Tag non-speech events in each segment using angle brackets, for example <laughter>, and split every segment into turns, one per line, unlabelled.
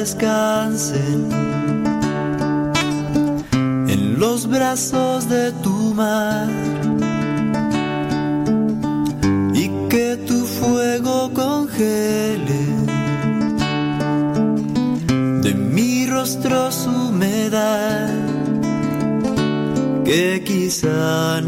descansen en los brazos de tu mar y que tu fuego congele. De mi rostro su humedad que quizá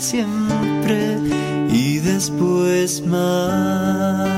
siempre y después más.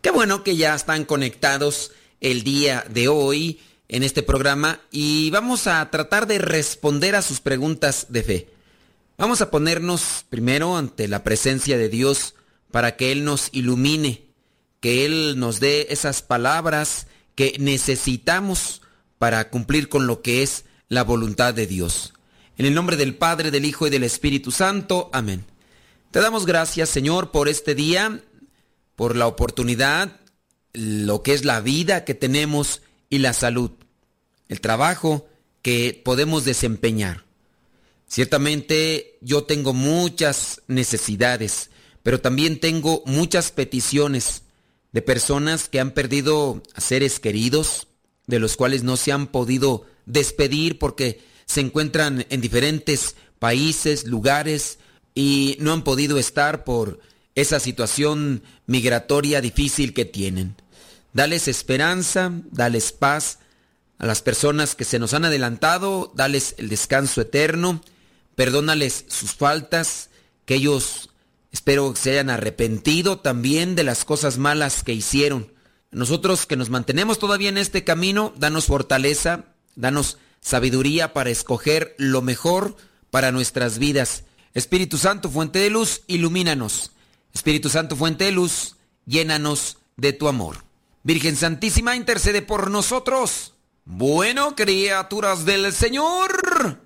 qué bueno que ya están conectados el día de hoy en este programa y vamos a tratar de responder a sus preguntas de fe. Vamos a ponernos primero ante la presencia de Dios para que Él nos ilumine, que Él nos dé esas palabras que necesitamos para cumplir con lo que es la voluntad de Dios. En el nombre del Padre, del Hijo y del Espíritu Santo. Amén. Te damos gracias, Señor, por este día, por la oportunidad, lo que es la vida que tenemos y la salud, el trabajo que podemos desempeñar. Ciertamente yo tengo muchas necesidades, pero también tengo muchas peticiones de personas que han perdido seres queridos, de los cuales no se han podido despedir porque se encuentran en diferentes países, lugares y no han podido estar por esa situación migratoria difícil que tienen. Dales esperanza, dales paz a las personas que se nos han adelantado, dales el descanso eterno perdónales sus faltas, que ellos espero que se hayan arrepentido también de las cosas malas que hicieron. Nosotros que nos mantenemos todavía en este camino, danos fortaleza, danos sabiduría para escoger lo mejor para nuestras vidas. Espíritu Santo, fuente de luz, ilumínanos. Espíritu Santo, fuente de luz, llénanos de tu amor. Virgen Santísima, intercede por nosotros. Bueno, criaturas del Señor.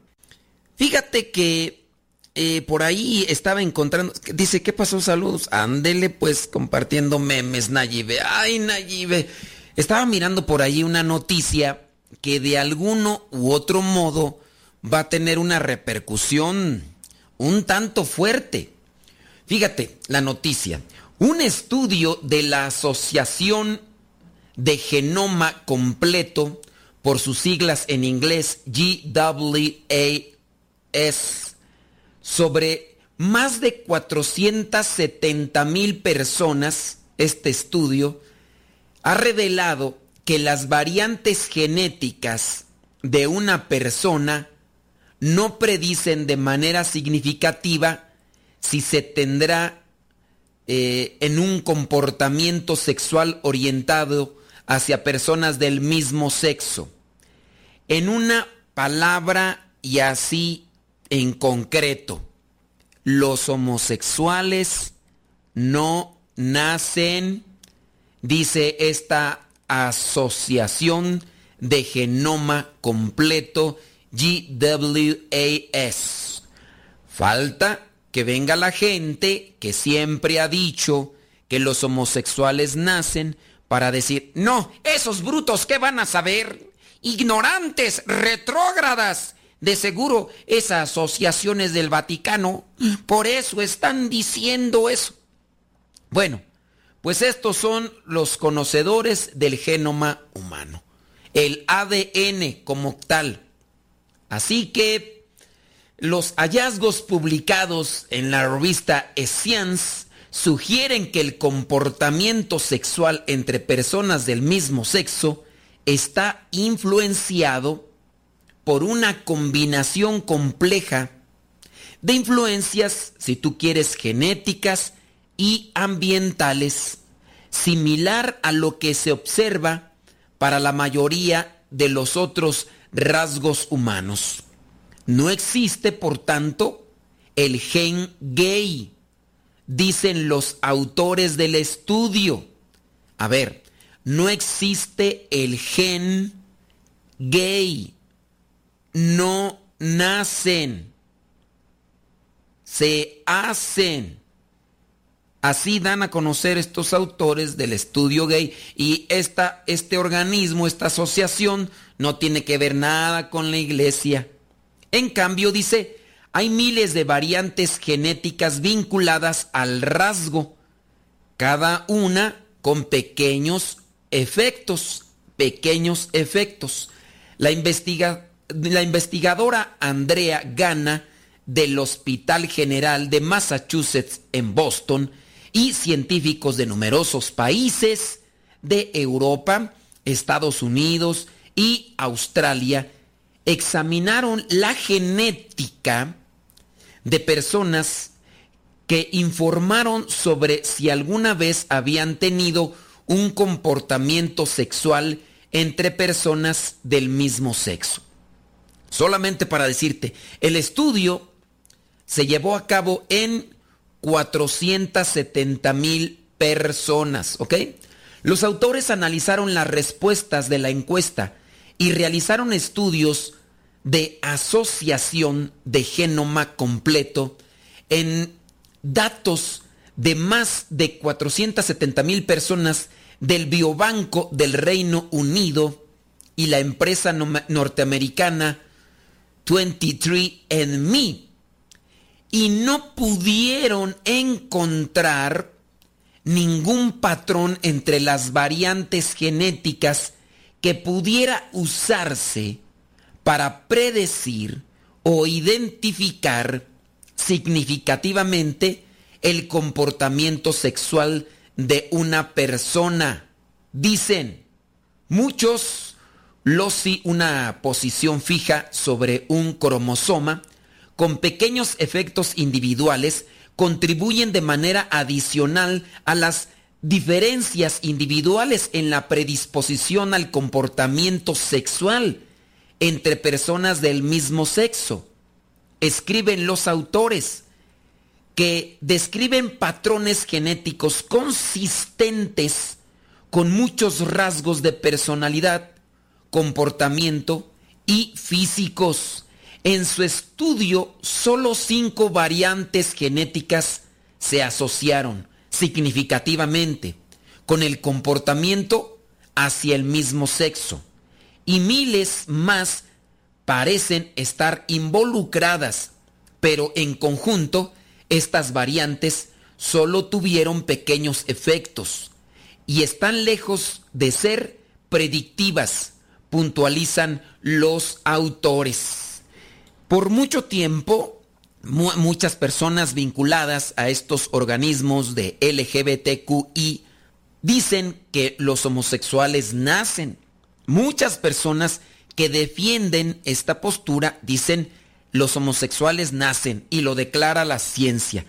Fíjate que eh, por ahí estaba encontrando, dice, ¿qué pasó? Saludos. Ándele pues compartiendo memes, Nayibe. Ay, Nayibe. Estaba mirando por ahí una noticia que de alguno u otro modo va a tener una repercusión un tanto fuerte. Fíjate, la noticia. Un estudio de la Asociación de Genoma Completo, por sus siglas en inglés GWA es sobre más de 470 mil personas, este estudio ha revelado que las variantes genéticas de una persona no predicen de manera significativa si se tendrá eh, en un comportamiento sexual orientado hacia personas del mismo sexo. En una palabra y así en concreto, los homosexuales no nacen, dice esta asociación de genoma completo GWAS. Falta que venga la gente que siempre ha dicho que los homosexuales nacen para decir, no, esos brutos, ¿qué van a saber? Ignorantes, retrógradas, de seguro esas asociaciones del Vaticano, por eso están diciendo eso. Bueno, pues estos son los conocedores del genoma humano, el ADN como tal. Así que los hallazgos publicados en la revista Science sugieren que el comportamiento sexual entre personas del mismo sexo está influenciado por una combinación compleja de influencias, si tú quieres, genéticas y ambientales, similar a lo que se observa para la mayoría de los otros rasgos humanos. No existe, por tanto, el gen gay, dicen los autores del estudio. A ver, no existe el gen gay no nacen, se hacen. Así dan a conocer estos autores del estudio gay y esta, este organismo, esta asociación, no tiene que ver nada con la iglesia. En cambio, dice, hay miles de variantes genéticas vinculadas al rasgo, cada una con pequeños efectos, pequeños efectos. La investiga, la investigadora Andrea Gana del Hospital General de Massachusetts en Boston y científicos de numerosos países de Europa, Estados Unidos y Australia examinaron la genética de personas que informaron sobre si alguna vez habían tenido un comportamiento sexual entre personas del mismo sexo. Solamente para decirte, el estudio se llevó a cabo en 470 mil personas, ¿ok? Los autores analizaron las respuestas de la encuesta y realizaron estudios de asociación de genoma completo en datos de más de 470 mil personas del Biobanco del Reino Unido y la empresa norteamericana 23andMe y no pudieron encontrar ningún patrón entre las variantes genéticas que pudiera usarse para predecir o identificar significativamente el comportamiento sexual de una persona. Dicen, muchos losi una posición fija sobre un cromosoma con pequeños efectos individuales contribuyen de manera adicional a las diferencias individuales en la predisposición al comportamiento sexual entre personas del mismo sexo. Escriben los autores que describen patrones genéticos consistentes con muchos rasgos de personalidad, comportamiento y físicos. En su estudio, solo cinco variantes genéticas se asociaron significativamente con el comportamiento hacia el mismo sexo y miles más parecen estar involucradas, pero en conjunto estas variantes solo tuvieron pequeños efectos y están lejos de ser predictivas, puntualizan los autores. Por mucho tiempo, muchas personas vinculadas a estos organismos de LGBTQI dicen que los homosexuales nacen. Muchas personas que defienden esta postura dicen los homosexuales nacen y lo declara la ciencia.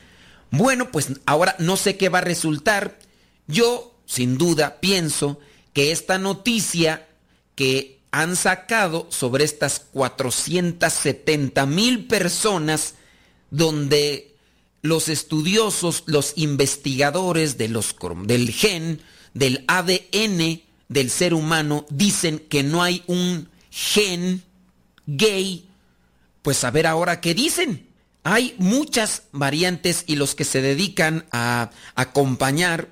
Bueno, pues ahora no sé qué va a resultar. Yo, sin duda, pienso que esta noticia que han sacado sobre estas 470 mil personas donde los estudiosos, los investigadores de los, del gen, del ADN del ser humano, dicen que no hay un gen gay pues a ver ahora qué dicen. Hay muchas variantes y los que se dedican a acompañar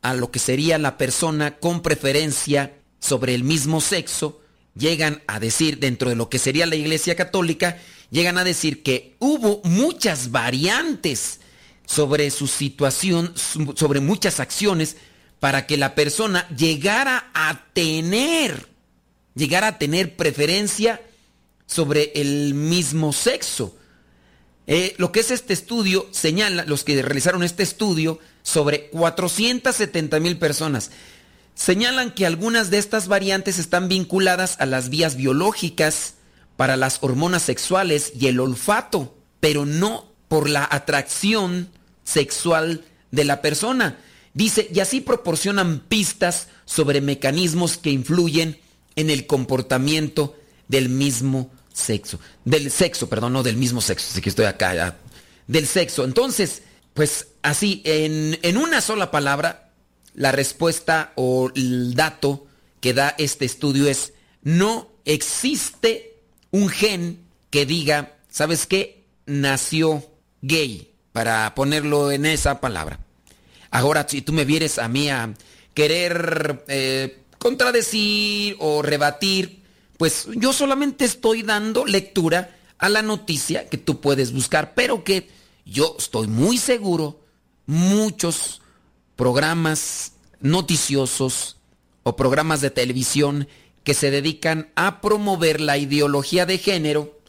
a lo que sería la persona con preferencia sobre el mismo sexo, llegan a decir, dentro de lo que sería la Iglesia Católica, llegan a decir que hubo muchas variantes sobre su situación, sobre muchas acciones, para que la persona llegara a tener, llegara a tener preferencia sobre el mismo sexo. Eh, lo que es este estudio señala, los que realizaron este estudio, sobre 470 mil personas, señalan que algunas de estas variantes están vinculadas a las vías biológicas para las hormonas sexuales y el olfato, pero no por la atracción sexual de la persona. Dice, y así proporcionan pistas sobre mecanismos que influyen en el comportamiento del mismo sexo. Del sexo, perdón, no del mismo sexo, así que estoy acá. Del sexo. Entonces, pues así, en, en una sola palabra, la respuesta o el dato que da este estudio es, no existe un gen que diga, ¿sabes qué? Nació gay, para ponerlo en esa palabra. Ahora, si tú me vieres a mí a querer eh, contradecir o rebatir pues yo solamente estoy dando lectura a la noticia que tú puedes buscar, pero que yo estoy muy seguro, muchos programas noticiosos o programas de televisión que se dedican a promover la ideología de género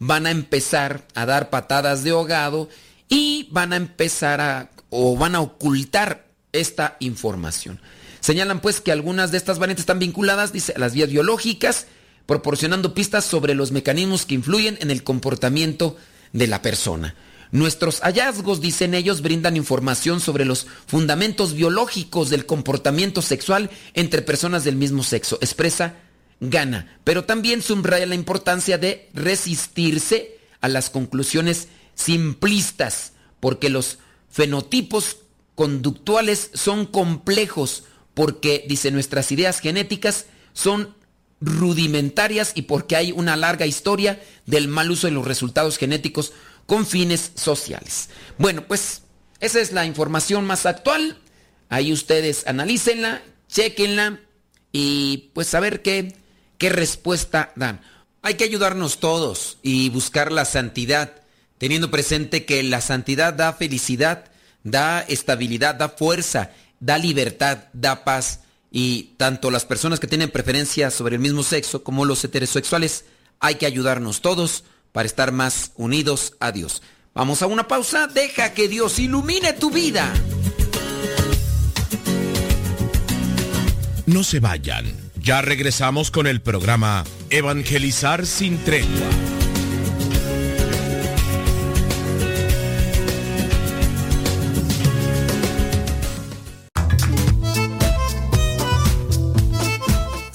van a empezar a dar patadas de ahogado y van a empezar a o van a ocultar esta información. Señalan pues que algunas de estas variantes están vinculadas, dice, a las vías biológicas proporcionando pistas sobre los mecanismos que influyen en el comportamiento de la persona. Nuestros hallazgos, dicen ellos, brindan información sobre los fundamentos biológicos del comportamiento sexual entre personas del mismo sexo. Expresa gana, pero también subraya la importancia de resistirse a las conclusiones simplistas, porque los fenotipos conductuales son complejos, porque, dice, nuestras ideas genéticas son rudimentarias y porque hay una larga historia del mal uso de los resultados genéticos con fines sociales. Bueno, pues esa es la información más actual. Ahí ustedes analícenla, chequenla y pues a ver qué, qué respuesta dan. Hay que ayudarnos todos y buscar la santidad, teniendo presente que la santidad da felicidad, da estabilidad, da fuerza, da libertad, da paz. Y tanto las personas que tienen preferencia sobre el mismo sexo como los heterosexuales, hay que ayudarnos todos para estar más unidos a Dios. Vamos a una pausa, deja que Dios ilumine tu vida.
No se vayan, ya regresamos con el programa Evangelizar sin tregua.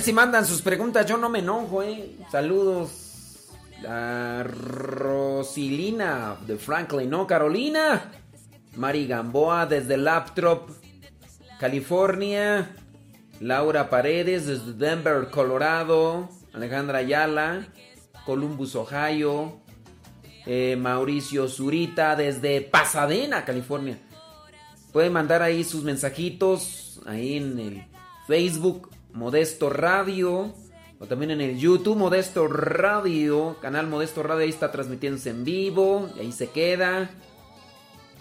Si mandan sus preguntas, yo no me enojo, ¿eh? Saludos. La Rosilina de Franklin, ¿no? Carolina. Mari Gamboa desde Laptop, California. Laura Paredes desde Denver, Colorado. Alejandra Ayala, Columbus, Ohio. Eh, Mauricio Zurita desde Pasadena, California. Pueden mandar ahí sus mensajitos ahí en el Facebook Modesto Radio. O también en el YouTube Modesto Radio. Canal Modesto Radio ahí está transmitiéndose en vivo. Y ahí se queda.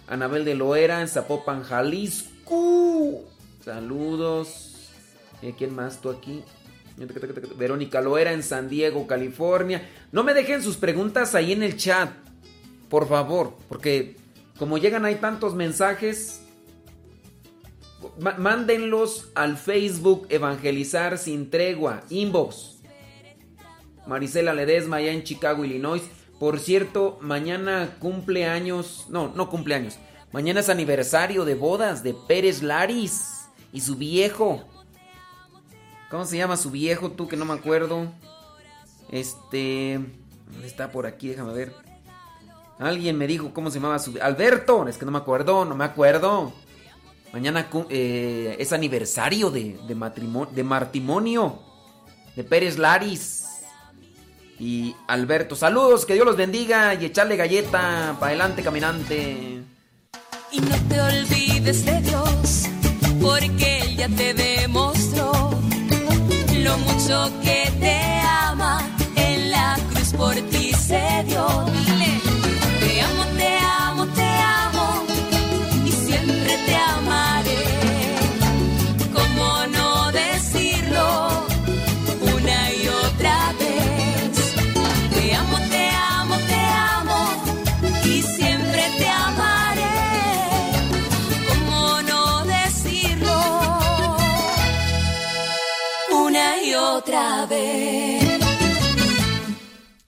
Anabel de Loera en Zapopan, Jalisco. Saludos. Eh, ¿Quién más tú aquí? Verónica Loera en San Diego, California. No me dejen sus preguntas ahí en el chat. Por favor. Porque como llegan ahí tantos mensajes, mándenlos al Facebook Evangelizar sin tregua, inbox. Marisela Ledesma allá en Chicago, Illinois. Por cierto, mañana cumpleaños, no, no cumpleaños. Mañana es aniversario de bodas de Pérez Laris y su viejo. ¿Cómo se llama su viejo tú que no me acuerdo? Este, ¿dónde está por aquí? Déjame ver. Alguien me dijo cómo se llamaba su Alberto, es que no me acuerdo, no me acuerdo. Mañana eh, es aniversario de, de, matrimonio, de matrimonio de Pérez Laris y Alberto. Saludos, que Dios los bendiga y echarle galleta para adelante, caminante.
Y no te olvides de Dios, porque Él ya te demostró lo mucho que te ama. En la cruz por ti se dio.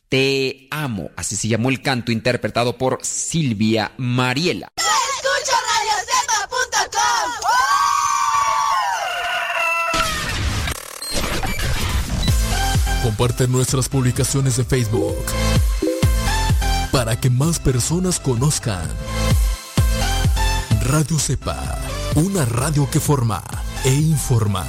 Te amo,
así se llamó el canto interpretado por Silvia Mariela.
Comparte nuestras publicaciones de Facebook. para que más personas conozcan. Radio Cepa, una radio que forma e informa.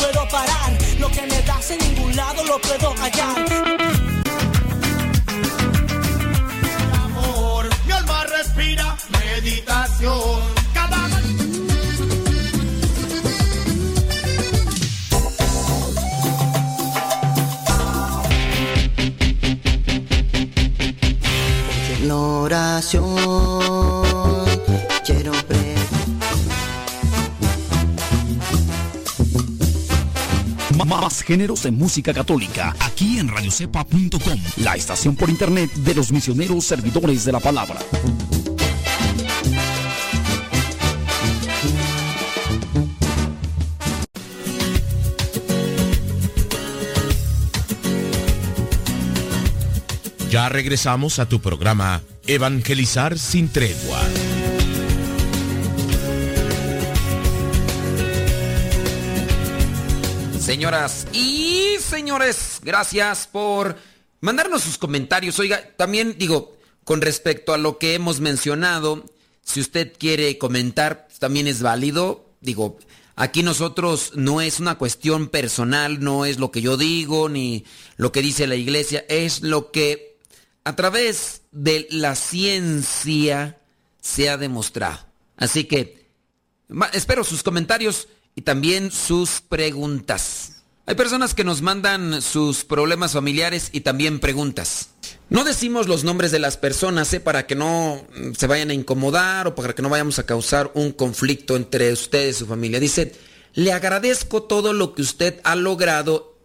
Puedo parar. Lo que me das en ningún lado lo puedo hallar.
Amor, mi alma respira meditación.
oración
Más géneros de música católica aquí en radiocepa.com, la estación por internet de los misioneros servidores de la palabra.
Ya regresamos a tu programa Evangelizar sin tregua.
Señoras y señores, gracias por mandarnos sus comentarios. Oiga, también digo, con respecto a lo que hemos mencionado, si usted quiere comentar, también es válido. Digo, aquí nosotros no es una cuestión personal, no es lo que yo digo ni lo que dice la iglesia, es lo que a través de la ciencia se ha demostrado. Así que espero sus comentarios y también sus preguntas. Hay personas que nos mandan sus problemas familiares y también preguntas. No decimos los nombres de las personas ¿eh? para que no se vayan a incomodar o para que no vayamos a causar un conflicto entre ustedes y su familia. Dice, le agradezco todo lo que usted ha logrado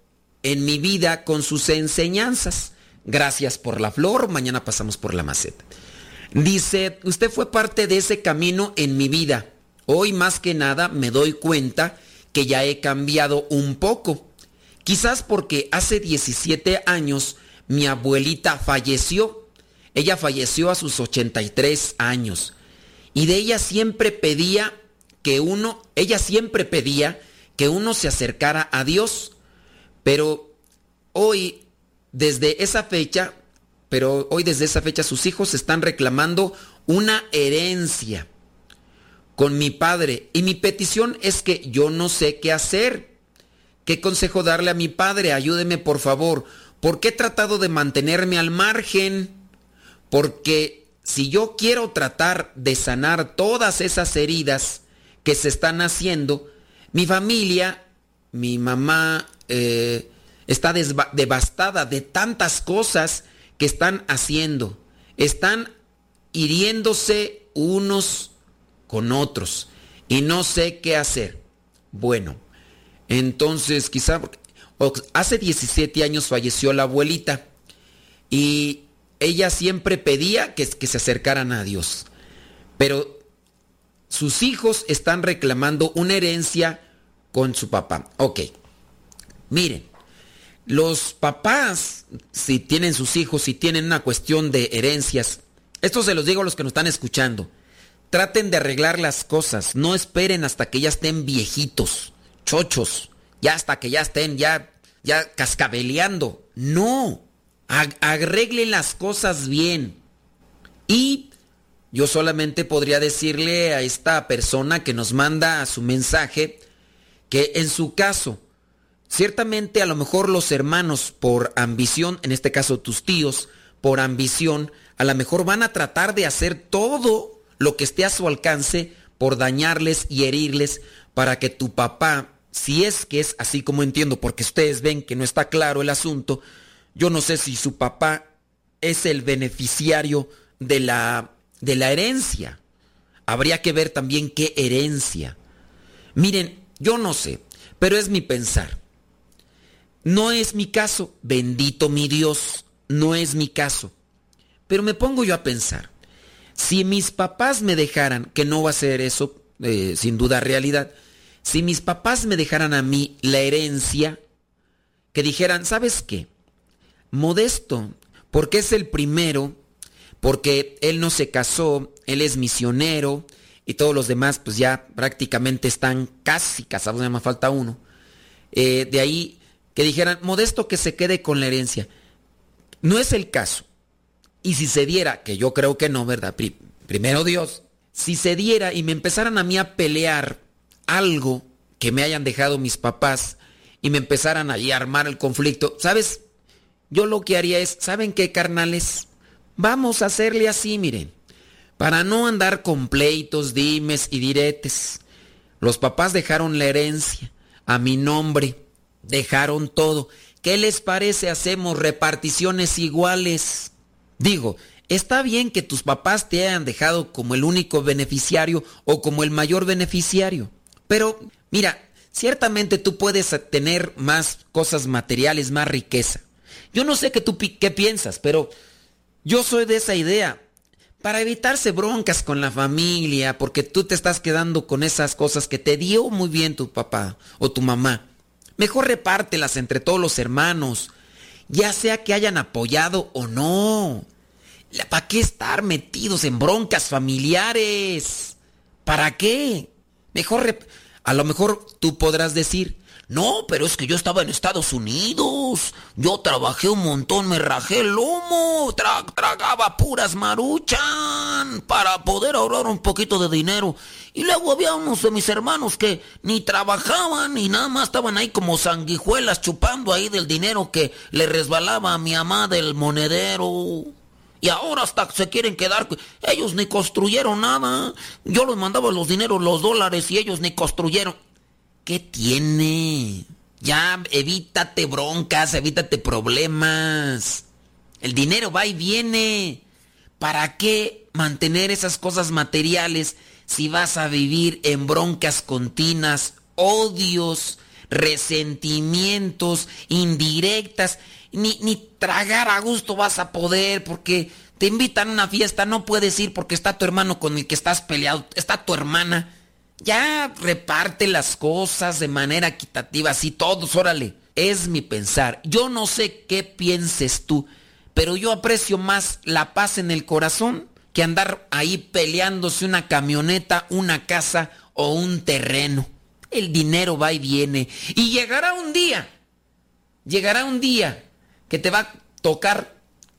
en mi vida con sus enseñanzas. Gracias por la flor, mañana pasamos por la maceta. Dice, usted fue parte de ese camino en mi vida. Hoy más que nada me doy cuenta que ya he cambiado un poco. Quizás porque hace 17 años mi abuelita falleció. Ella falleció a sus 83 años. Y de ella siempre pedía que uno, ella siempre pedía que uno se acercara a Dios. Pero hoy desde esa fecha, pero hoy desde esa fecha sus hijos están reclamando una herencia con mi padre. Y mi petición es que yo no sé qué hacer. ¿Qué consejo darle a mi padre? Ayúdeme por favor. Porque he tratado de mantenerme al margen. Porque si yo quiero tratar de sanar todas esas heridas que se están haciendo, mi familia, mi mamá, eh, está devastada de tantas cosas que están haciendo. Están hiriéndose unos con otros y no sé qué hacer. Bueno, entonces quizá hace 17 años falleció la abuelita y ella siempre pedía que, se acercaran a Dios. Pero sus hijos están reclamando una herencia con su papá. Ok, miren, los papás, si tienen sus hijos, si tienen una cuestión de herencias, esto se los digo a los que nos están escuchando, traten de arreglar las cosas, no esperen hasta que ya estén viejitos, chochos, ya hasta que ya estén ya, ya cascabeleando. No, arreglen las cosas bien. Y yo solamente podría decirle a esta persona que nos manda su mensaje que en su caso, Ciertamente a lo mejor los hermanos por ambición, en este caso tus tíos, por ambición, a lo mejor van a tratar de hacer todo lo que esté a su alcance por dañarles y herirles para que tu papá, si es que es así como entiendo, porque ustedes ven que no está claro el asunto, yo no sé si su papá es el beneficiario de la, de la herencia. Habría que ver también qué herencia. Miren, yo no sé, pero es mi pensar. No es mi caso, bendito mi Dios, no es mi caso. Pero me pongo yo a pensar, si mis papás me dejaran, que no va a ser eso, eh, sin duda realidad, si mis papás me dejaran a mí la herencia, que dijeran, ¿sabes qué? Modesto, porque es el primero, porque él no se casó, él es misionero, y todos los demás pues ya prácticamente están casi casados, nada más falta uno. Eh, de ahí que dijeran, modesto que se quede con la herencia. No es el caso. Y si se diera, que yo creo que no, ¿verdad? primero Dios, si se diera y me empezaran a mí a pelear algo que me hayan dejado mis papás y me empezaran allí a armar el conflicto, ¿sabes? Yo lo que haría es, ¿saben qué, carnales? Vamos a hacerle así, miren, para no andar con pleitos, dimes y diretes. Los papás dejaron la herencia a mi nombre, dejaron todo. ¿Qué les parece? Hacemos reparticiones iguales. Digo, está bien que tus papás te hayan dejado como el único beneficiario o como el mayor beneficiario. Pero, mira, ciertamente tú puedes tener más cosas materiales, más riqueza. Yo no sé qué tú qué piensas, pero yo soy de esa idea. Para evitarse broncas con la familia, porque tú te estás quedando con esas cosas que te dio muy bien tu papá o tu mamá. Mejor repártelas entre todos los hermanos, ya sea que hayan apoyado o no. ¿Para qué estar metidos en broncas familiares? ¿Para qué? Mejor, a lo mejor tú podrás decir, no, pero es que yo estaba en Estados Unidos. Yo trabajé un montón, me rajé el lomo, tragaba puras maruchan para poder ahorrar un poquito de dinero. Y luego había unos de mis hermanos que ni trabajaban ni nada más estaban ahí como sanguijuelas chupando ahí del dinero que le resbalaba a mi mamá del monedero. Y ahora hasta se quieren quedar. Ellos ni construyeron nada. Yo les mandaba los dineros, los dólares y ellos ni construyeron. ¿Qué tiene? Ya evítate broncas, evítate problemas. El dinero va y viene. ¿Para qué mantener esas cosas materiales si vas a vivir en broncas continuas, odios, resentimientos, indirectas? Ni, ni tragar a gusto vas a poder porque te invitan a una fiesta, no puedes ir porque está tu hermano con el que estás peleado, está tu hermana. Ya reparte las cosas de manera equitativa, así todos, órale. Es mi pensar. Yo no sé qué pienses tú, pero yo aprecio más la paz en el corazón que andar ahí peleándose una camioneta, una casa o un terreno. El dinero va y viene. Y llegará un día, llegará un día que te va a tocar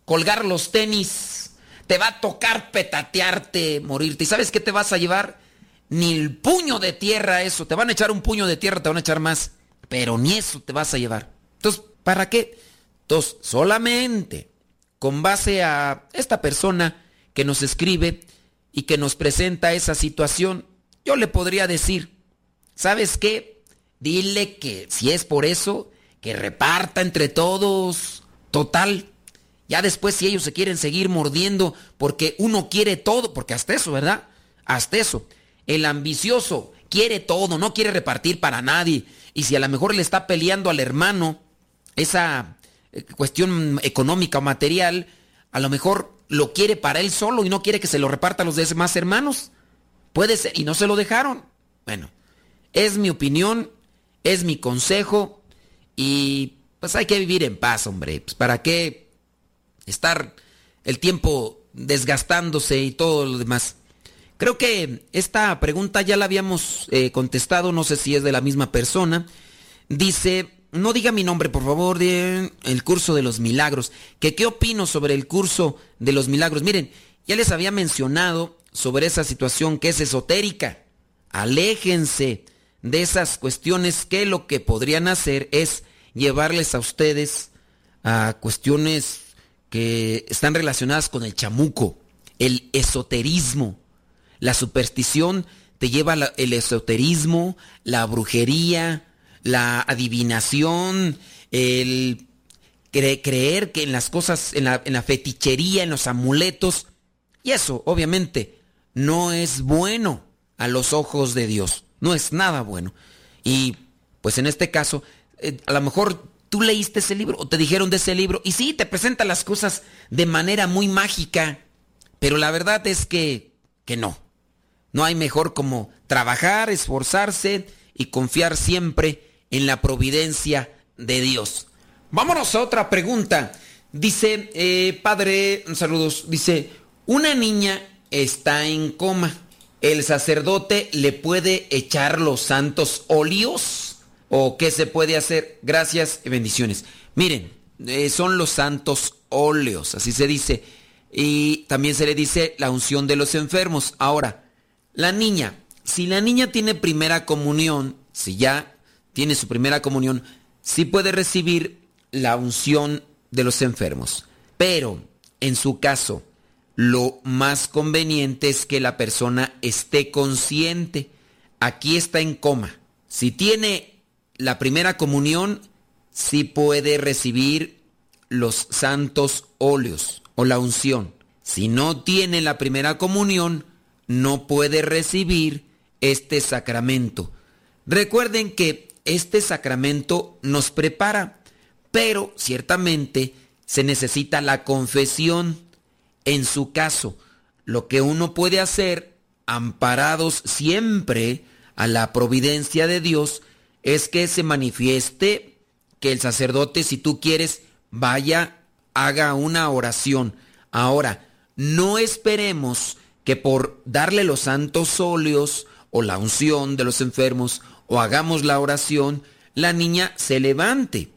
colgar los tenis, te va a tocar petatearte, morirte. ¿Y sabes qué te vas a llevar? Ni el puño de tierra eso. Te van a echar un puño de tierra, te van a echar más. Pero ni eso te vas a llevar. Entonces, ¿para qué? Entonces, solamente con base a esta persona que nos escribe y que nos presenta esa situación, yo le podría decir, ¿sabes qué? Dile que si es por eso, que reparta entre todos. Total. Ya después si ellos se quieren seguir mordiendo porque uno quiere todo, porque hasta eso, ¿verdad? Hasta eso. El ambicioso quiere todo, no quiere repartir para nadie. Y si a lo mejor le está peleando al hermano esa eh, cuestión económica o material, a lo mejor lo quiere para él solo y no quiere que se lo reparta a los demás hermanos. Puede ser, y no se lo dejaron. Bueno, es mi opinión, es mi consejo y pues hay que vivir en paz, hombre. Pues para qué estar el tiempo desgastándose y todo lo demás. Creo que esta pregunta ya la habíamos eh, contestado, no sé si es de la misma persona. Dice, no diga mi nombre, por favor, de el curso de los milagros. ¿Que qué opino sobre el curso de los milagros? Miren, ya les había mencionado sobre esa situación que es esotérica. Aléjense de esas cuestiones que lo que podrían hacer es llevarles a ustedes a cuestiones que están relacionadas con el chamuco, el esoterismo la superstición te lleva al esoterismo, la brujería, la adivinación, el creer que en las cosas, en la, en la fetichería, en los amuletos. Y eso, obviamente, no es bueno a los ojos de Dios. No es nada bueno. Y pues en este caso, eh, a lo mejor tú leíste ese libro o te dijeron de ese libro y sí, te presenta las cosas de manera muy mágica, pero la verdad es que, que no. No hay mejor como trabajar, esforzarse y confiar siempre en la providencia de Dios. Vámonos a otra pregunta. Dice, eh, padre, saludos, dice, una niña está en coma. ¿El sacerdote le puede echar los santos óleos? ¿O qué se puede hacer? Gracias y bendiciones. Miren, eh, son los santos óleos, así se dice. Y también se le dice la unción de los enfermos. Ahora, la niña, si la niña tiene primera comunión, si ya tiene su primera comunión, sí puede recibir la unción de los enfermos. Pero, en su caso, lo más conveniente es que la persona esté consciente. Aquí está en coma. Si tiene la primera comunión, sí puede recibir los santos óleos o la unción. Si no tiene la primera comunión, no puede recibir este sacramento. Recuerden que este sacramento nos prepara, pero ciertamente se necesita la confesión. En su caso, lo que uno puede hacer, amparados siempre a la providencia de Dios, es que se manifieste, que el sacerdote, si tú quieres, vaya, haga una oración. Ahora, no esperemos que por darle los santos óleos o la unción de los enfermos o hagamos la oración, la niña se levante.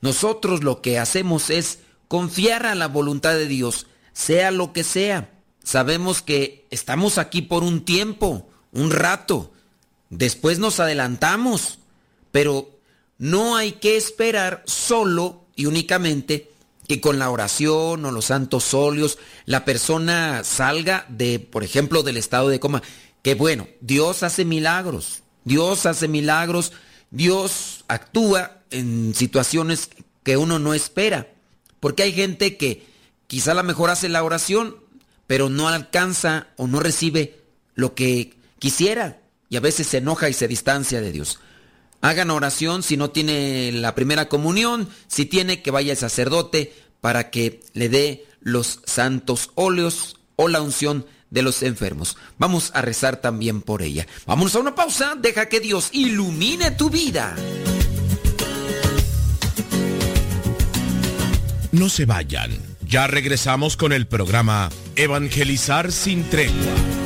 Nosotros lo que hacemos es confiar a la voluntad de Dios, sea lo que sea. Sabemos que estamos aquí por un tiempo, un rato. Después nos adelantamos, pero no hay que esperar solo y únicamente que con la oración o los santos óleos la persona salga de, por ejemplo, del estado de coma. Que bueno, Dios hace milagros, Dios hace milagros, Dios actúa en situaciones que uno no espera. Porque hay gente que quizá a lo mejor hace la oración, pero no alcanza o no recibe lo que quisiera y a veces se enoja y se distancia de Dios. Hagan oración si no tiene la primera comunión, si tiene que vaya el sacerdote para que le dé los santos óleos o la unción de los enfermos. Vamos a rezar también por ella. Vamos a una pausa, deja que Dios ilumine tu vida.
No se vayan. Ya regresamos con el programa Evangelizar sin tregua.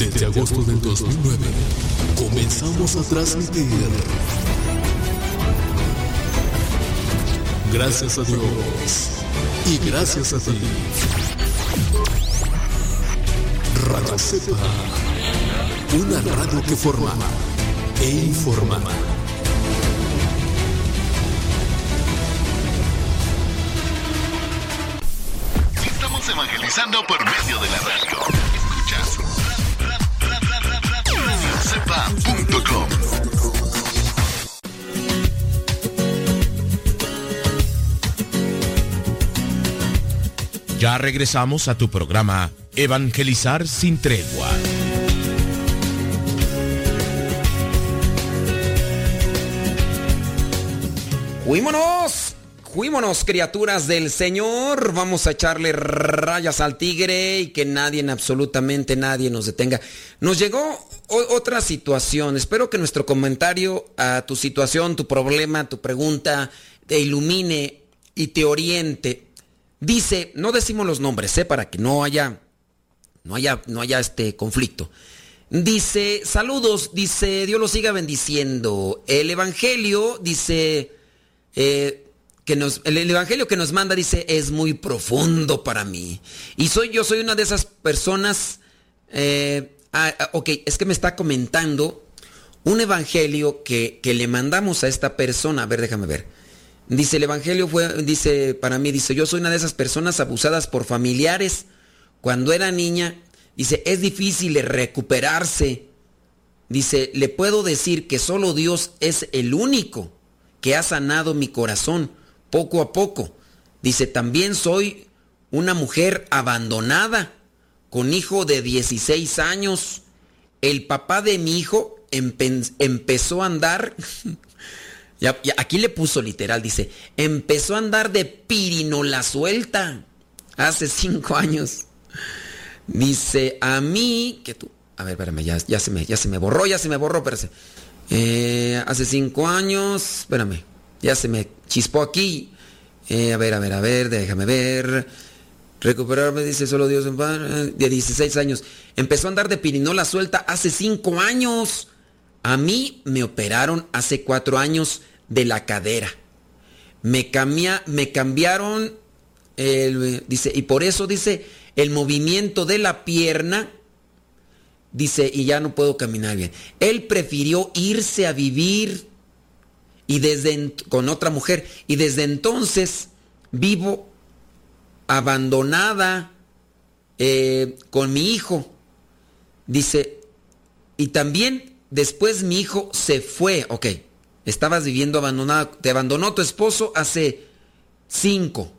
Desde agosto del 2009 comenzamos a transmitir. Gracias a Dios y gracias a ti. Radio Cepa, una radio que forma e informa.
Estamos evangelizando por medio de la radio. Escuchas
Ya regresamos a tu programa Evangelizar sin tregua.
¡Juímonos! ¡Juímonos, criaturas del Señor! Vamos a echarle rayas al tigre y que nadie, absolutamente nadie nos detenga. Nos llegó otra situación. Espero que nuestro comentario a tu situación, tu problema, tu pregunta, te ilumine y te oriente. Dice, no decimos los nombres, ¿eh? Para que no haya, no haya, no haya este conflicto. Dice, saludos, dice, Dios los siga bendiciendo. El Evangelio, dice, eh, el, el Evangelio que nos manda, dice, es muy profundo para mí. Y soy yo, soy una de esas personas, eh, ok, es que me está comentando un Evangelio que, que le mandamos a esta persona. A ver, déjame ver. Dice, el Evangelio fue, dice, para mí, dice, yo soy una de esas personas abusadas por familiares. Cuando era niña, dice, es difícil recuperarse. Dice, le puedo decir que solo Dios es el único que ha sanado mi corazón poco a poco. Dice, también soy una mujer abandonada, con hijo de 16 años. El papá de mi hijo empezó a andar, <laughs> aquí le puso literal, dice, empezó a andar de pirinola suelta hace cinco años. Dice, a mí, que tú, a ver, espérame, ya, se, me, ya se me borró, ya se me borró, espérame. Eh, hace cinco años, espérame, ya se me chispó aquí. Eh, a ver, a ver, a ver, déjame ver. Recuperarme, dice solo Dios en paz, eh, de 16 años. Empezó a andar de pirinola suelta hace cinco años. A mí me operaron hace cuatro años de la cadera. Me, cambia, me cambiaron, el, dice, y por eso dice, el movimiento de la pierna, dice, y ya no puedo caminar bien. Él prefirió irse a vivir y desde con otra mujer y desde entonces vivo abandonada eh, con mi hijo. Dice, y también después mi hijo se fue, ok, estabas viviendo abandonado, te abandonó tu esposo hace cinco,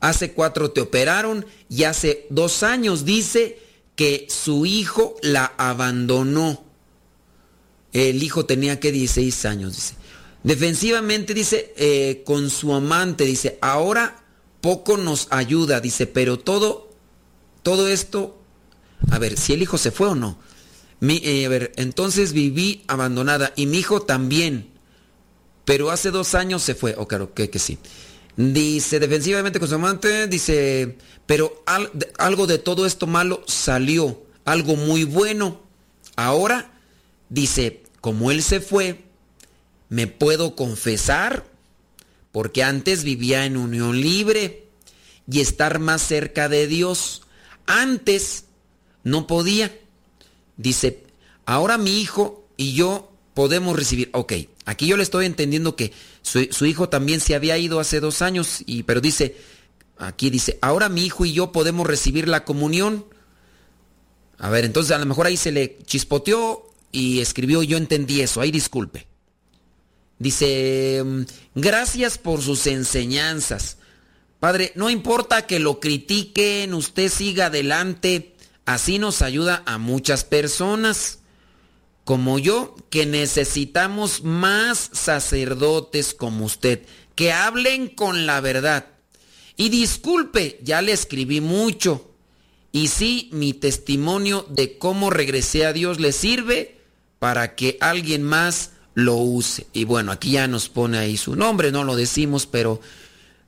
hace cuatro te operaron y hace dos años dice que su hijo la abandonó. El hijo tenía que 16 años, dice. Defensivamente dice, eh, con su amante, dice, ahora poco nos ayuda, dice, pero todo, todo esto, a ver, si el hijo se fue o no. Eh, a ver, entonces viví abandonada y mi hijo también. Pero hace dos años se fue. Oh, claro, que, que sí. Dice, defensivamente con su amante, dice, pero algo de todo esto malo salió. Algo muy bueno. Ahora, dice, como él se fue, me puedo confesar, porque antes vivía en unión libre y estar más cerca de Dios. Antes no podía. Dice, ahora mi hijo y yo podemos recibir. Ok, aquí yo le estoy entendiendo que su, hijo también se había ido hace dos años, y, pero dice, aquí dice, ahora mi hijo y yo podemos recibir la comunión. A ver, entonces a lo mejor ahí se le chispoteó y escribió, yo entendí eso, ahí disculpe. Dice, mm, gracias por sus enseñanzas. Padre, no importa que lo critiquen, usted siga adelante Así nos ayuda a muchas personas, como yo, que necesitamos más sacerdotes como usted, que hablen con la verdad. Y disculpe, ya le escribí mucho. Y sí, mi testimonio de cómo regresé a Dios le sirve para que alguien más lo use. Y bueno, aquí ya nos pone ahí su nombre, no lo decimos, pero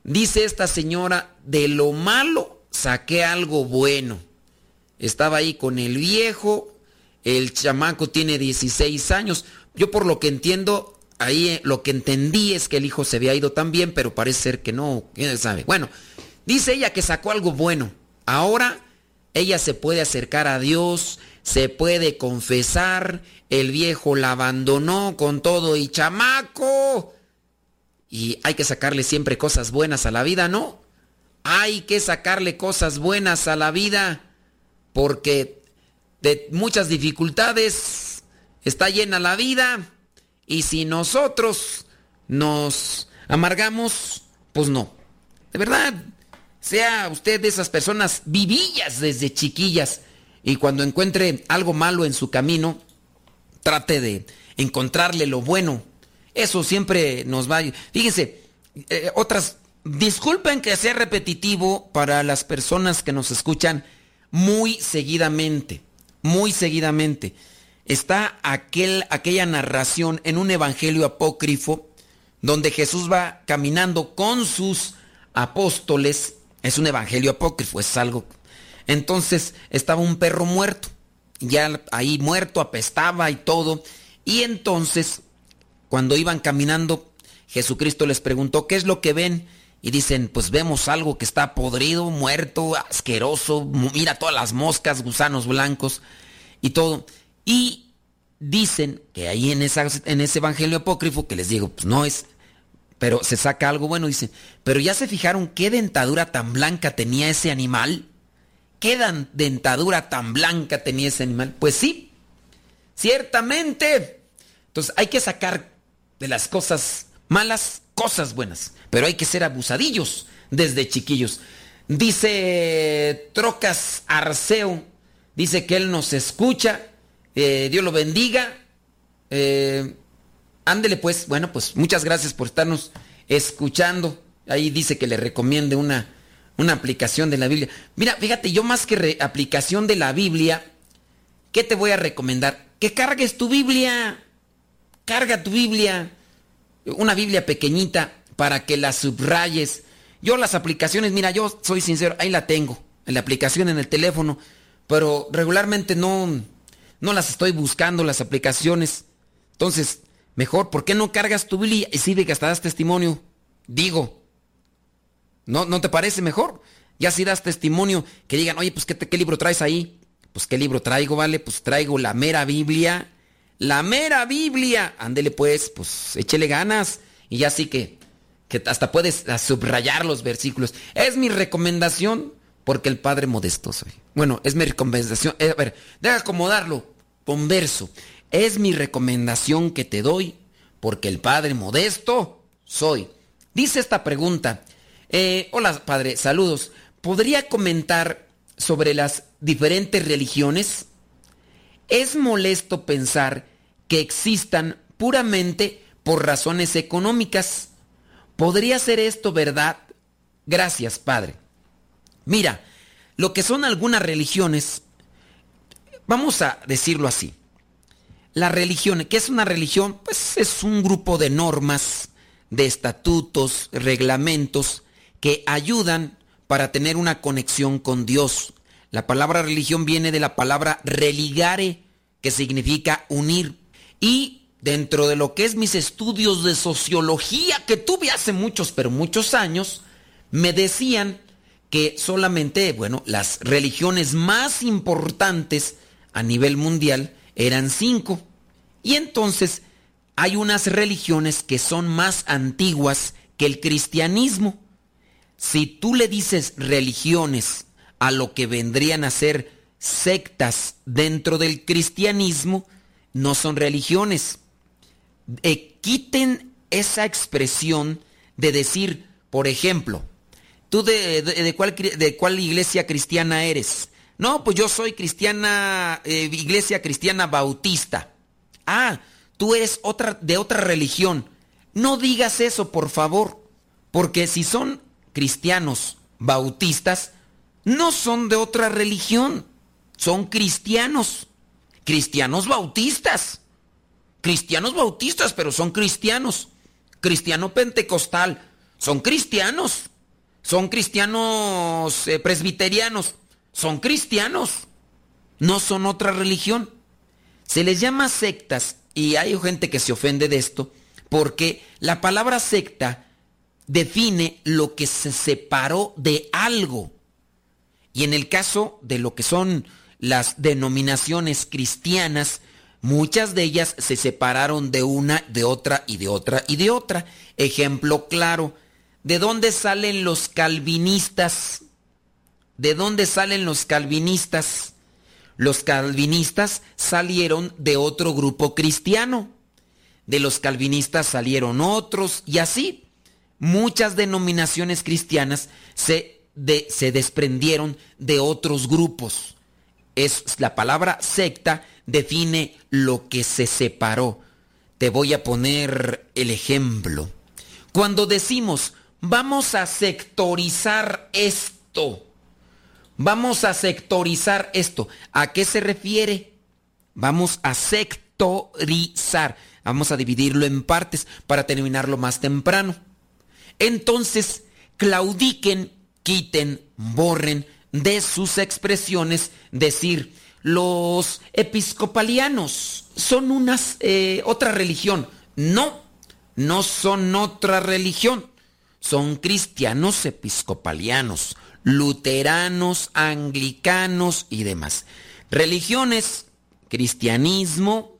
dice esta señora, de lo malo saqué algo bueno estaba ahí con el viejo, el chamaco tiene 16 años. Yo por lo que entiendo, ahí eh, lo que entendí es que el hijo se había ido también, pero parece ser que no, quién sabe. Bueno, dice ella que sacó algo bueno. Ahora ella se puede acercar a Dios, se puede confesar, el viejo la abandonó con todo y chamaco. Y hay que sacarle siempre cosas buenas a la vida, ¿no? Hay que sacarle cosas buenas a la vida porque de muchas dificultades está llena la vida y si nosotros nos amargamos, pues no. De verdad, sea usted de esas personas vivillas desde chiquillas y cuando encuentre algo malo en su camino, trate de encontrarle lo bueno. Eso siempre nos va. Fíjense, eh, otras... Disculpen que sea repetitivo para las personas que nos escuchan, muy seguidamente, muy seguidamente. Está aquel, aquella narración en un evangelio apócrifo donde Jesús va caminando con sus apóstoles. Es un evangelio apócrifo, es algo. Entonces estaba un perro muerto, ya ahí muerto, apestaba y todo. Y entonces, cuando iban caminando, Jesucristo les preguntó, ¿qué es lo que ven? y dicen, pues vemos algo que está podrido, muerto, asqueroso, mira todas las moscas, gusanos blancos y todo. Y dicen que ahí en, en ese evangelio apócrifo, que les digo, pues no es, pero se saca algo bueno, dice, pero ya se fijaron qué dentadura tan blanca tenía ese animal. ¿Qué dentadura tan blanca tenía ese animal? Pues sí, ciertamente. Entonces hay que sacar de las cosas malas cosas buenas, pero hay que ser abusadillos desde chiquillos. Dice Trocas Arceo, dice que él nos escucha, eh, Dios lo bendiga. Eh, ándele pues, bueno, pues muchas gracias por estarnos escuchando. Ahí dice que le recomiende una, una aplicación de la Biblia. Mira, fíjate, yo más que aplicación de la Biblia, ¿qué te voy a recomendar? Que cargues tu Biblia. Carga tu Biblia. Una Biblia pequeñita para que la subrayes. Yo las aplicaciones, mira, yo soy sincero, ahí la tengo, en la aplicación en el teléfono, pero regularmente no, no las estoy buscando, las aplicaciones. Entonces, mejor, ¿por qué no cargas tu Biblia y sirve que hasta das testimonio? Digo, ¿no, ¿no te parece mejor? Ya si das testimonio, que digan, oye, pues ¿qué, ¿qué libro traes ahí? Pues ¿qué libro traigo, vale? Pues traigo la mera Biblia. La mera Biblia. Ándele pues, pues échele ganas. Y ya sí que, que hasta puedes subrayar los versículos. Es mi recomendación porque el Padre modesto soy. Bueno, es mi recomendación. Eh, a ver, deja acomodarlo. Converso. Es mi recomendación que te doy porque el Padre modesto soy. Dice esta pregunta. Eh, hola, Padre, saludos. ¿Podría comentar sobre las diferentes religiones? Es molesto pensar que existan puramente por razones económicas. ¿Podría ser esto verdad? Gracias, Padre. Mira, lo que son algunas religiones, vamos a decirlo así. La religión, ¿qué es una religión? Pues es un grupo de normas, de estatutos, reglamentos que ayudan para tener una conexión con Dios. La palabra religión viene de la palabra religare, que significa unir. Y dentro de lo que es mis estudios de sociología que tuve hace muchos, pero muchos años, me decían que solamente, bueno, las religiones más importantes a nivel mundial eran cinco. Y entonces hay unas religiones que son más antiguas que el cristianismo. Si tú le dices religiones a lo que vendrían a ser sectas dentro del cristianismo, no son religiones. Eh, quiten esa expresión de decir, por ejemplo, ¿Tú de, cuál, de cuál iglesia cristiana eres? No, pues yo soy cristiana, eh, iglesia cristiana bautista. Ah, tú eres otra, de otra religión. No digas eso, por favor, porque si son cristianos bautistas, no son de otra religión, son cristianos, cristianos bautistas, cristianos bautistas, pero son cristianos, cristiano pentecostal, son cristianos son cristianos eh, presbiterianos, son cristianos, no son otra religión. Se les llama sectas y hay gente que se ofende de esto porque la palabra secta define lo que se separó de algo. Y en el caso de lo que son las denominaciones cristianas, muchas de ellas se separaron de una, de otra y de otra y de otra. Ejemplo claro, ¿De dónde salen los calvinistas? ¿De dónde salen los calvinistas? Los calvinistas salieron de otro grupo cristiano. De los calvinistas salieron otros y así. Muchas denominaciones cristianas se, se desprendieron de otros grupos. Es, la palabra secta define lo que se separó. Te voy a poner el ejemplo. Cuando decimos vamos a sectorizar esto. Vamos a sectorizar esto. ¿A qué se refiere? Vamos a sectorizar. Vamos a dividirlo en partes para terminarlo más temprano. Entonces, claudiquen, quiten, borren de sus expresiones decir, los episcopalianos son unas, eh, otra religión. No, no son otra religión son cristianos episcopalianos, luteranos, anglicanos y demás. Religiones, cristianismo,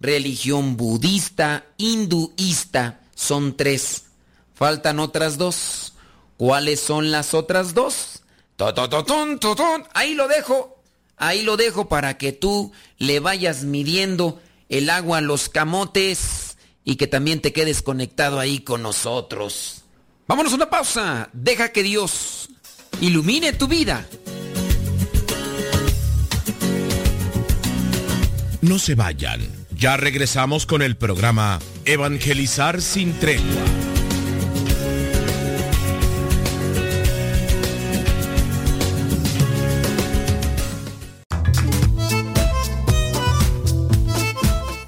religión budista, hinduista, son tres. Faltan otras dos. ¿Cuáles son las otras dos? Ahí lo dejo. Ahí lo dejo para que tú le vayas midiendo el agua a los camotes y que también te quedes conectado ahí con nosotros. Vámonos a una pausa. Deja que Dios ilumine tu vida.
No se vayan. Ya regresamos con el programa Evangelizar sin tregua.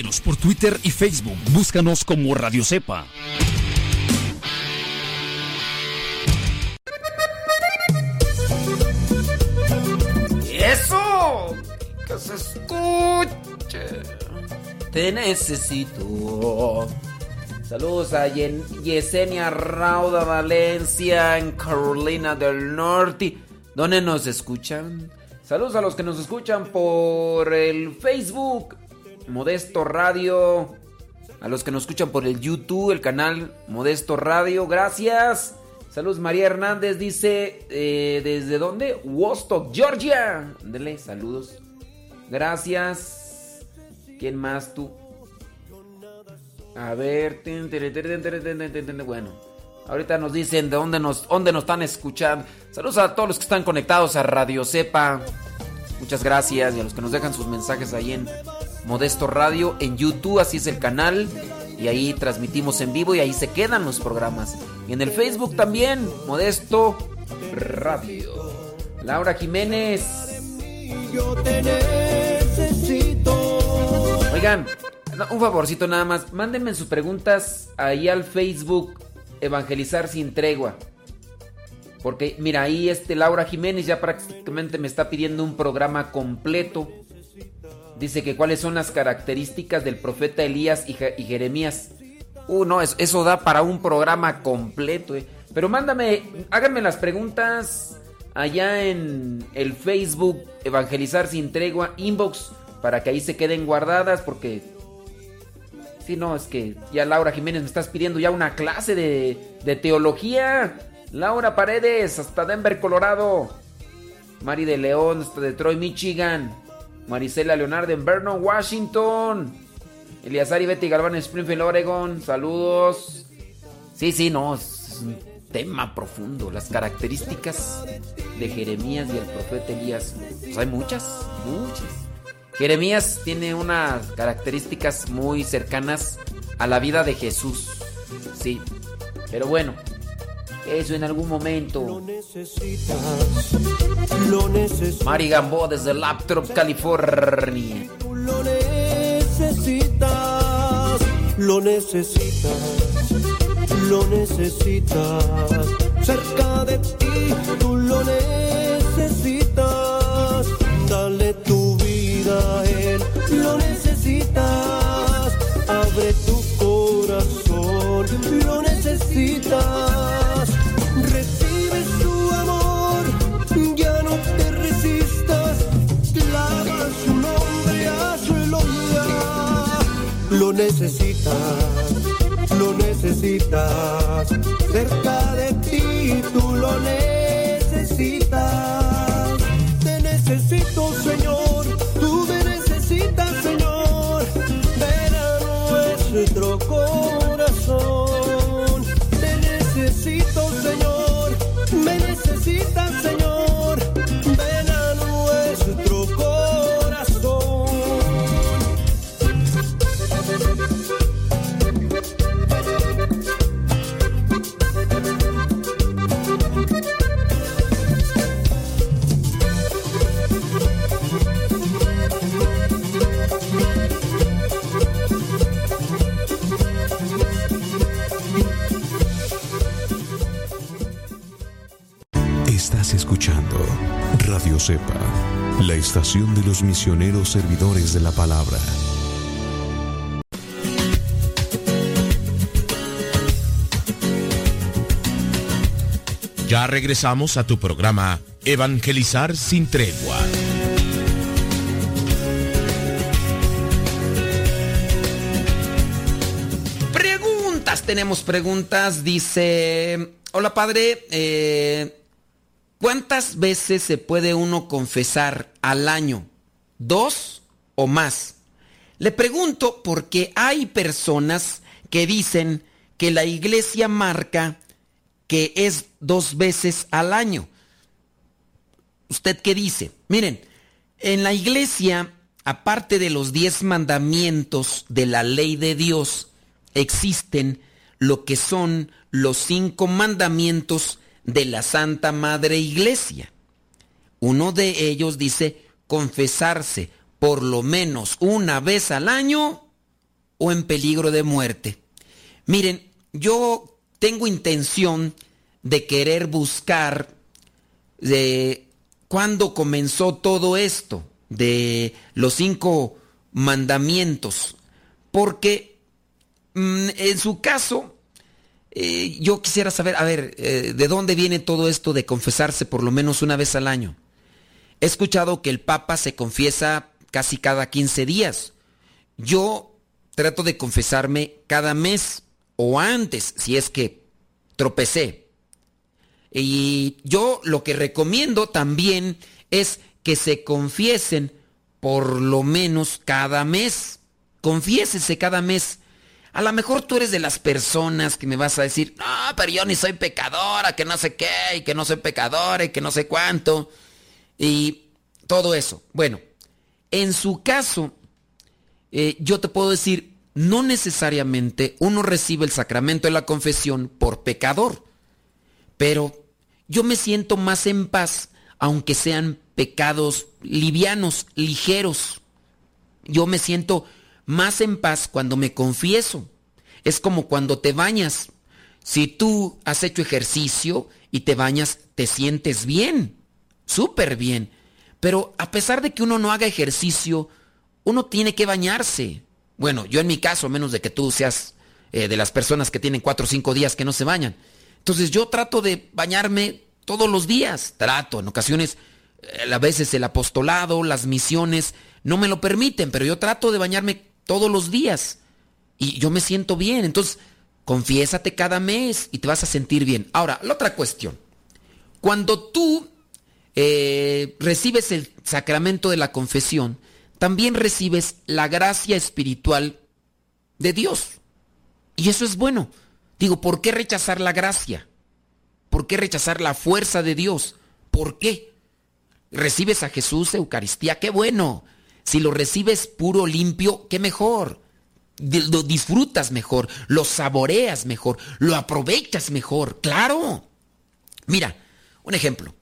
Síguenos por Twitter y Facebook. Búscanos como Radio Cepa.
¡Eso! ¡Que se escuche! Te necesito. Saludos a Yesenia Rauda Valencia en Carolina del Norte. ¿Dónde nos escuchan? Saludos a los que nos escuchan por el Facebook, Modesto Radio. A los que nos escuchan por el YouTube, el canal Modesto Radio. Gracias. Saludos María Hernández dice, eh, ¿desde dónde? Wostock, Georgia. Dele, saludos. Gracias. ¿Quién más tú? A ver, bueno, ahorita nos dicen de dónde nos, dónde nos están escuchando. Saludos a todos los que están conectados a Radio Cepa. Muchas gracias y a los que nos dejan sus mensajes ahí en Modesto Radio, en YouTube, así es el canal. Y ahí transmitimos en vivo y ahí se quedan los programas. Y en el Facebook también, Modesto Radio. Laura Jiménez. Oigan, un favorcito nada más. Mándenme sus preguntas ahí al Facebook Evangelizar sin tregua. Porque mira, ahí este Laura Jiménez ya prácticamente me está pidiendo un programa completo. Dice que cuáles son las características del profeta Elías y, Je- y Jeremías. Uh, no, eso, da para un programa completo. eh. Pero mándame, háganme las preguntas allá en el Facebook Evangelizar sin tregua, inbox, para que ahí se queden guardadas, porque Sí, no, es que ya Laura Jiménez me estás pidiendo ya una clase de, de teología. Laura Paredes, hasta Denver, Colorado. Mari de León, hasta Detroit, Michigan. Marisela Leonardo en Vernon, Washington. Eliazar y Betty Galván en Springfield, Oregon. Saludos. Sí, sí, no, es un tema profundo. Las características de Jeremías y el profeta Elías. Pues hay muchas, muchas. Jeremías tiene unas características muy cercanas a la vida de Jesús. Sí. Pero bueno, eso en algún momento. Mari Gamboa desde Laptop, California.
Lo necesitas, lo necesitas, lo necesitas. Cerca de ti, tú lo necesitas. Dale tu vida a Él, lo necesitas. Abre tu corazón, lo necesitas. Lo necesitas, lo necesitas. Cerca de ti tú lo necesitas. Te necesito, Señor.
De los misioneros servidores de la palabra.
Ya regresamos a tu programa Evangelizar sin tregua.
Preguntas, tenemos preguntas. Dice, hola padre, eh, ¿cuántas veces se puede uno confesar al año? ¿Dos o más? Le pregunto porque hay personas que dicen que la iglesia marca que es dos veces al año. ¿Usted qué dice? Miren, en la iglesia, aparte de los diez mandamientos de la ley de Dios, existen lo que son los cinco mandamientos de la Santa Madre Iglesia. Uno de ellos dice confesarse por lo menos una vez al año o en peligro de muerte. Miren, yo tengo intención de querer buscar de cuándo comenzó todo esto, de los cinco mandamientos, porque mm, en su caso, eh, yo quisiera saber, a ver, eh, ¿de dónde viene todo esto de confesarse por lo menos una vez al año? He escuchado que el Papa se confiesa casi cada 15 días. Yo trato de confesarme cada mes o antes, si es que tropecé. Y yo lo que recomiendo también es que se confiesen por lo menos cada mes. Confiésese cada mes. A lo mejor tú eres de las personas que me vas a decir, no, pero yo ni soy pecadora, que no sé qué, y que no soy pecadora, y que no sé cuánto. Y todo eso. Bueno, en su caso, eh, yo te puedo decir, no necesariamente uno recibe el sacramento de la confesión por pecador, pero yo me siento más en paz, aunque sean pecados livianos, ligeros. Yo me siento más en paz cuando me confieso. Es como cuando te bañas. Si tú has hecho ejercicio y te bañas, te sientes bien, súper bien. Pero a pesar de que uno no haga ejercicio, uno tiene que bañarse. Bueno, yo en mi caso, a menos de que tú seas eh, de las personas que tienen cuatro o cinco días que no se bañan. Entonces yo trato de bañarme todos los días. Trato, en ocasiones, eh, a veces el apostolado, las misiones, no me lo permiten, pero yo trato de bañarme todos los días. Y yo me siento bien. Entonces, confiésate cada mes y te vas a sentir bien. Ahora, la otra cuestión. Cuando tú eh, recibes el sacramento de la confesión, también recibes la gracia espiritual de Dios. Y eso es bueno. Digo, ¿por qué rechazar la gracia? ¿Por qué rechazar la fuerza de Dios? ¿Por qué? Recibes a Jesús, Eucaristía, qué bueno. Si lo recibes puro, limpio, qué mejor. Lo disfrutas mejor, lo saboreas mejor, lo aprovechas mejor, claro. Mira, un ejemplo.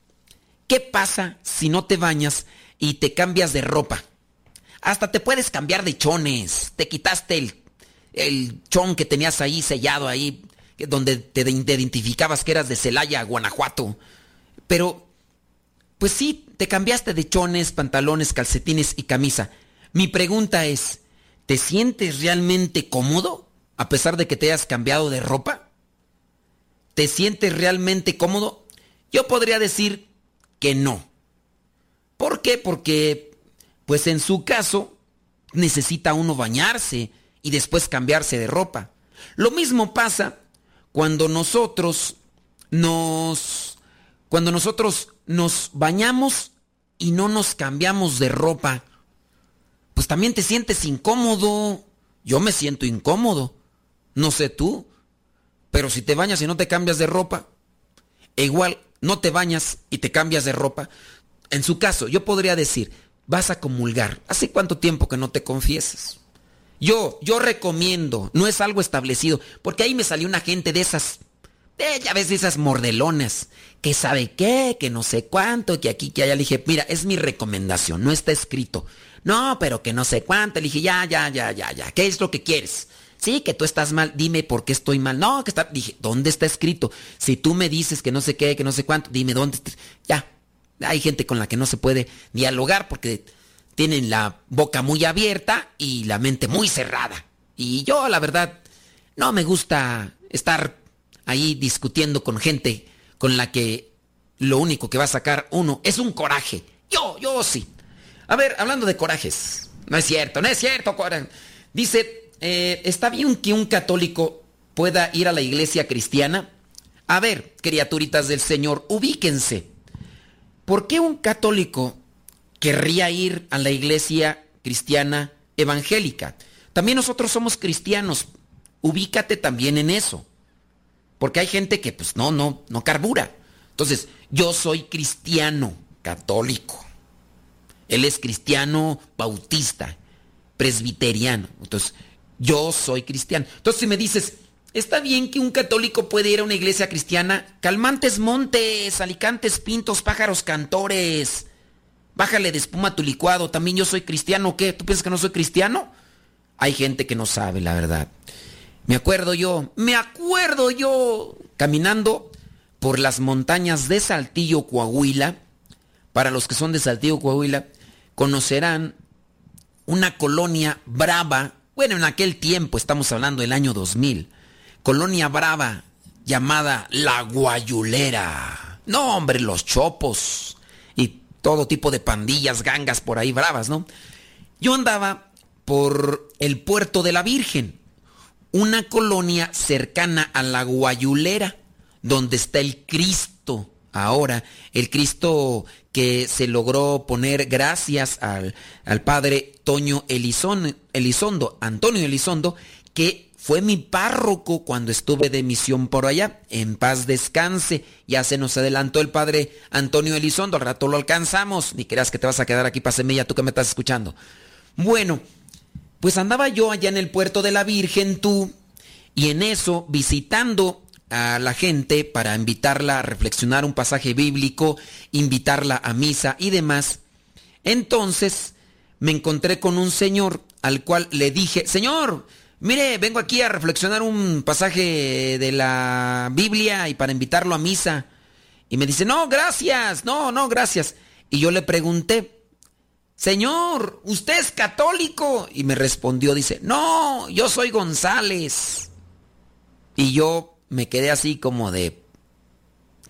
¿Qué pasa si no te bañas y te cambias de ropa? Hasta te puedes cambiar de chones. Te quitaste el el chon que tenías ahí sellado ahí, donde te, identificabas que eras de Celaya, Guanajuato. Pero, pues sí, te cambiaste de chones, pantalones, calcetines y camisa. Mi pregunta es, ¿te sientes realmente cómodo a pesar de que te hayas cambiado de ropa? ¿Te sientes realmente cómodo? Yo podría decir que no. ¿Por qué? Porque, pues en su caso, necesita uno bañarse, y después cambiarse de ropa. Lo mismo pasa cuando nosotros nos cuando nosotros nos bañamos y no nos cambiamos de ropa. Pues también te sientes incómodo. Yo me siento incómodo. No sé tú. Pero si te bañas y no te cambias de ropa, e igual no te bañas y te cambias de ropa, en su caso yo podría decir, vas a comulgar. ¿Hace cuánto tiempo que no te confieses? Yo, yo recomiendo, no es algo establecido, porque ahí me salió una gente de esas, de, ya ves, esas mordelonas, que sabe qué, que no sé cuánto, que aquí, que allá. Le dije, mira, es mi recomendación, no está escrito. No, pero que no sé cuánto. Le dije, ya, ya, ya, ya, ya, ¿qué es lo que quieres? Sí, que tú estás mal, dime por qué estoy mal. No, que está, dije, ¿dónde está escrito? Si tú me dices que no sé qué, que no sé cuánto, dime dónde. Ya, hay gente con la que no se puede dialogar porque tienen la boca muy abierta y la mente muy cerrada. Y yo, la verdad, no me gusta estar ahí discutiendo con gente con la que lo único que va a sacar uno es un coraje. Yo, yo sí. A ver, hablando de corajes. No es cierto, no es cierto. Dice, eh, ¿está bien que un católico pueda ir a la iglesia cristiana? A ver, criaturitas del Señor, ubíquense. ¿Por qué un católico querría ir a la iglesia cristiana evangélica? También nosotros somos cristianos. Ubícate también en eso. Porque hay gente que pues no, no, no carbura. Entonces, yo soy cristiano católico. Él es cristiano bautista, presbiteriano. Entonces, yo soy cristiano. Entonces, si me dices, está bien que un católico puede ir a una iglesia cristiana, calmantes montes, alicantes pintos, pájaros cantores. Bájale de espuma tu licuado. También yo soy cristiano. ¿Qué? ¿Tú piensas que no soy cristiano? Hay gente que no sabe la verdad. Me acuerdo yo, me acuerdo yo caminando por las montañas de Saltillo, Coahuila. Para los que son de Saltillo, Coahuila, conocerán una colonia brava. Bueno, en aquel tiempo, estamos hablando del año 2000. Colonia brava llamada La Guayulera. No, hombre, los chopos y todo tipo de pandillas, gangas por ahí bravas, ¿no? Yo andaba por el puerto de la Virgen una colonia cercana a la Guayulera, donde está el Cristo ahora, el Cristo que se logró poner gracias al, al padre Toño Elizondo, Antonio Elizondo, que fue mi párroco cuando estuve de misión por allá. En paz descanse. Ya se nos adelantó el padre Antonio Elizondo. Al rato lo alcanzamos. Ni creas que te vas a quedar aquí para semilla, tú que me estás escuchando. Bueno, pues andaba yo allá en el puerto de la Virgen, tú, y en eso visitando a la gente para invitarla a reflexionar un pasaje bíblico, invitarla a misa y demás. Entonces me encontré con un señor al cual le dije, Señor, mire, vengo aquí a reflexionar un pasaje de la Biblia y para invitarlo a misa. Y me dice, no, gracias, no, no, gracias. Y yo le pregunté, Señor, ¿usted es católico? Y me respondió, dice, no, yo soy González. Y yo me quedé así como de,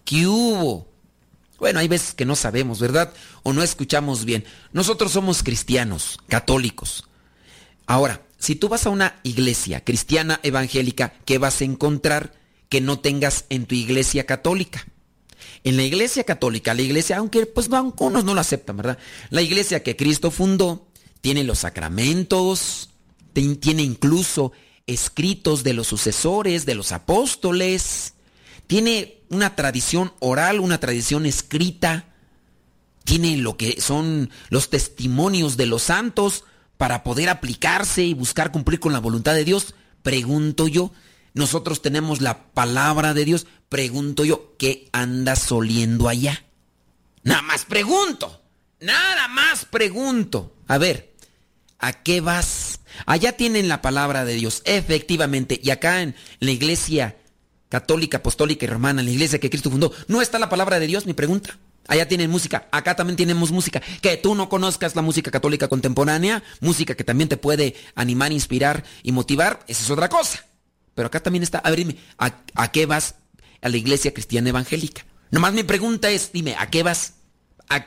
¿qué hubo? Bueno, hay veces que no sabemos, ¿verdad? O no escuchamos bien. Nosotros somos cristianos, católicos. Ahora, si tú vas a una iglesia cristiana evangélica, ¿qué vas a encontrar que no tengas en tu iglesia católica? En la iglesia católica, la iglesia, aunque pues algunos no lo aceptan, ¿verdad? La iglesia que Cristo fundó tiene los sacramentos, tiene incluso escritos de los sucesores, de los apóstoles, tiene una tradición oral, una tradición escrita, tiene lo que son los testimonios de los santos para poder aplicarse y buscar cumplir con la voluntad de Dios. Pregunto yo, nosotros tenemos la palabra de Dios. Pregunto yo, ¿qué andas oliendo allá? Nada más pregunto. Nada más pregunto. A ver, ¿a qué vas? Allá tienen la palabra de Dios, efectivamente. Y acá en la iglesia católica, apostólica y romana, en la iglesia que Cristo fundó, ¿no está la palabra de Dios? Mi pregunta. Allá tienen música, acá también tenemos música. Que tú no conozcas la música católica contemporánea, música que también te puede animar, inspirar y motivar, esa es otra cosa. Pero acá también está, a ver, dime, ¿a, qué vas a la iglesia cristiana evangélica? Nomás mi pregunta es, dime, ¿a qué vas?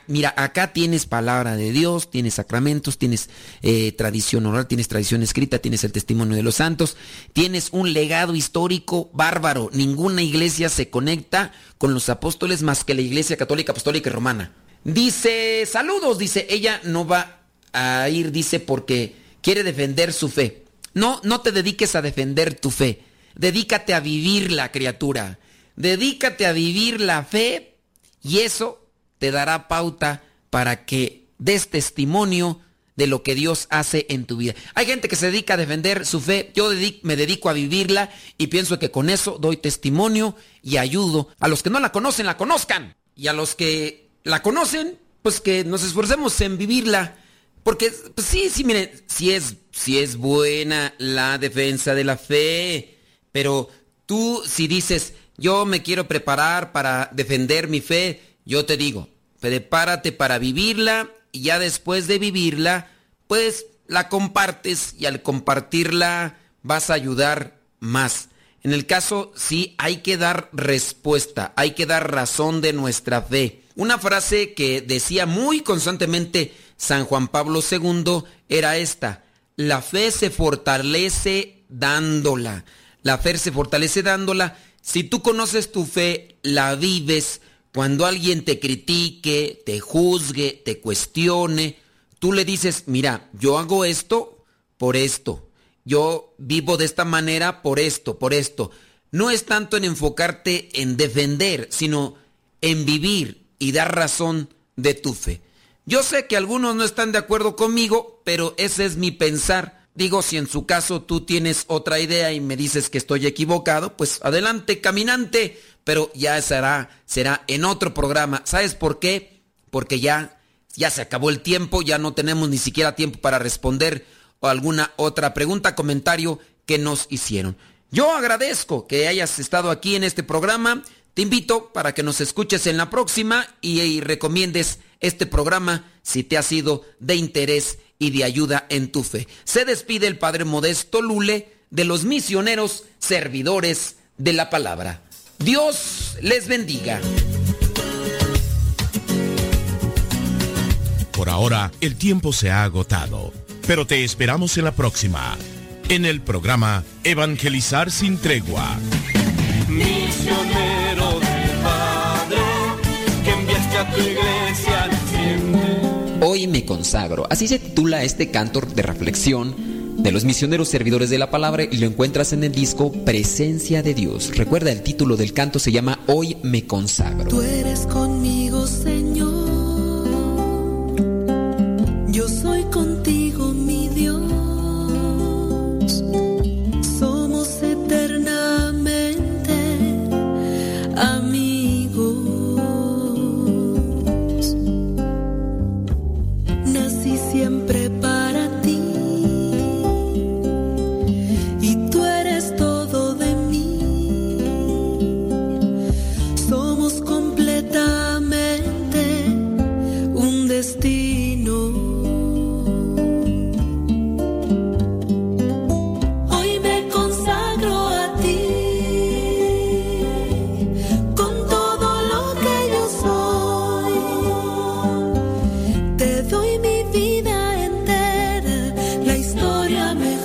mira, acá tienes palabra de Dios, tienes sacramentos, tienes eh, tradición oral, tienes tradición escrita, tienes el testimonio de los santos, tienes un legado histórico bárbaro. Ninguna iglesia se conecta con los apóstoles más que la iglesia católica, apostólica y romana. Dice, saludos, dice, ella no va a ir, dice, porque quiere defender su fe. No, no te dediques a defender tu fe. Dedícate a vivir la criatura. Dedícate a vivir la fe y eso te dará pauta para que des testimonio de lo que Dios hace en tu vida. Hay gente que se dedica a defender su fe, yo me dedico a vivirla y pienso que con eso doy testimonio y ayudo a los que no la conocen, la conozcan. Y a los que la conocen, pues que nos esforcemos en vivirla Porque pues, sí, sí, miren, sí es, sí es buena la defensa de la fe, pero tú si dices, yo me quiero preparar para defender mi fe, yo te digo, prepárate para vivirla y ya después de vivirla, pues la compartes y al compartirla vas a ayudar más. En el caso, sí, hay que dar respuesta, hay que dar razón de nuestra fe. Una frase que decía muy constantemente San Juan Pablo II era esta, la fe se fortalece dándola. La fe se fortalece dándola. Si tú conoces tu fe, la vives, cuando alguien te critique, te juzgue, te cuestione, tú le dices, mira, yo hago esto por esto yo vivo de esta manera por esto, por esto. No es tanto en enfocarte en defender, sino en vivir y dar razón de tu fe. Yo sé que algunos no están de acuerdo conmigo, pero ese es mi pensar. Digo, si en su caso tú tienes otra idea y me dices que estoy equivocado, pues adelante, caminante, pero ya será, será en otro programa. ¿Sabes por qué? Porque ya, ya se acabó el tiempo, ya no tenemos ni siquiera tiempo para responder o alguna otra pregunta, comentario que nos hicieron. Yo agradezco que hayas estado aquí en este programa. Te invito para que nos escuches en la próxima y, recomiendes este programa si te ha sido de interés y de ayuda en tu fe. Se despide el Padre Modesto Lule de los misioneros servidores de la palabra. Dios les bendiga.
Por ahora, el tiempo se ha agotado pero te esperamos en la próxima, en el programa Evangelizar sin tregua.
Misionero
Hoy me consagro. Así se titula este canto de reflexión de los misioneros servidores de la palabra y lo encuentras en el disco Presencia de Dios. Recuerda el título del canto se llama Hoy me consagro.